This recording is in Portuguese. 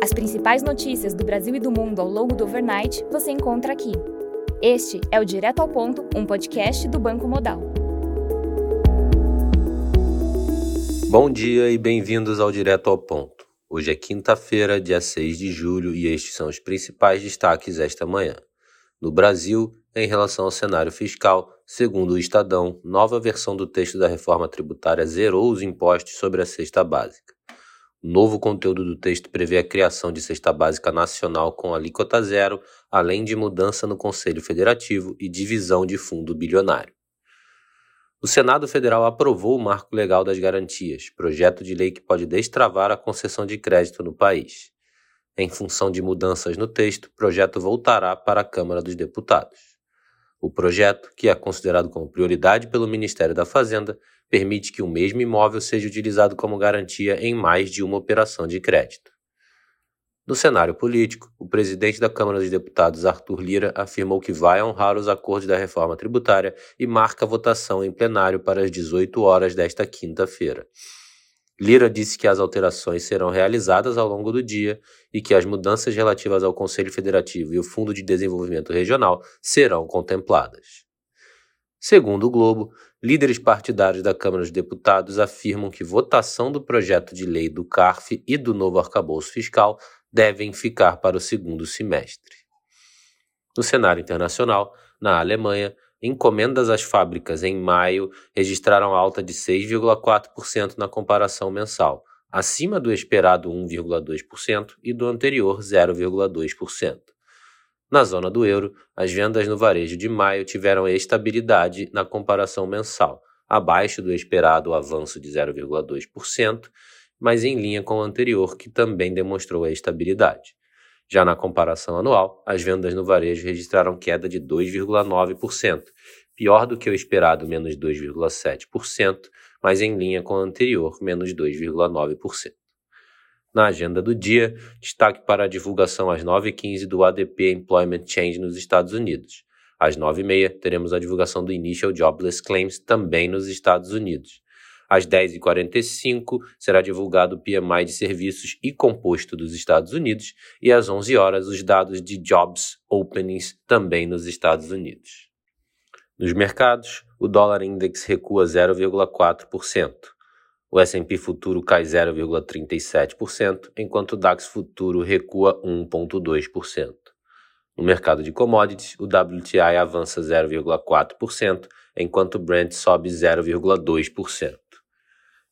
As principais notícias do Brasil e do mundo ao longo do overnight você encontra aqui. Este é o Direto ao Ponto, um podcast do Banco Modal. Bom dia e bem-vindos ao Direto ao Ponto. Hoje é quinta-feira, dia 6 de julho, e estes são os principais destaques esta manhã. No Brasil, em relação ao cenário fiscal, segundo o Estadão, nova versão do texto da reforma tributária zerou os impostos sobre a cesta básica. Novo conteúdo do texto prevê a criação de cesta básica nacional com alíquota zero, além de mudança no Conselho Federativo e divisão de fundo bilionário. O Senado Federal aprovou o Marco Legal das Garantias, projeto de lei que pode destravar a concessão de crédito no país. Em função de mudanças no texto, o projeto voltará para a Câmara dos Deputados. O projeto, que é considerado como prioridade pelo Ministério da Fazenda, permite que o mesmo imóvel seja utilizado como garantia em mais de uma operação de crédito. No cenário político, o presidente da Câmara dos Deputados, Arthur Lira, afirmou que vai honrar os acordos da reforma tributária e marca a votação em plenário para as 18 horas desta quinta-feira. Lira disse que as alterações serão realizadas ao longo do dia e que as mudanças relativas ao Conselho Federativo e o Fundo de Desenvolvimento Regional serão contempladas. Segundo o Globo, líderes partidários da Câmara dos Deputados afirmam que votação do projeto de lei do CARF e do novo arcabouço fiscal devem ficar para o segundo semestre. No cenário internacional, na Alemanha, encomendas às fábricas em maio registraram alta de 6,4% na comparação mensal, acima do esperado 1,2% e do anterior 0,2%. Na zona do euro, as vendas no varejo de maio tiveram estabilidade na comparação mensal, abaixo do esperado avanço de 0,2%, mas em linha com o anterior, que também demonstrou estabilidade. Já na comparação anual, as vendas no varejo registraram queda de 2,9%, pior do que o esperado menos 2,7%, mas em linha com o anterior, menos 2,9%. Na agenda do dia, destaque para a divulgação às 9h15 do ADP Employment Change nos Estados Unidos. Às 9h30, teremos a divulgação do Initial Jobless Claims também nos Estados Unidos. Às 10h45 será divulgado o PMI de serviços e composto dos Estados Unidos e às 11 horas os dados de Jobs Openings também nos Estados Unidos. Nos mercados, o dólar index recua 0,4%. O S&P futuro cai 0,37%, enquanto o DAX futuro recua 1,2%. No mercado de commodities, o WTI avança 0,4%, enquanto o Brent sobe 0,2%.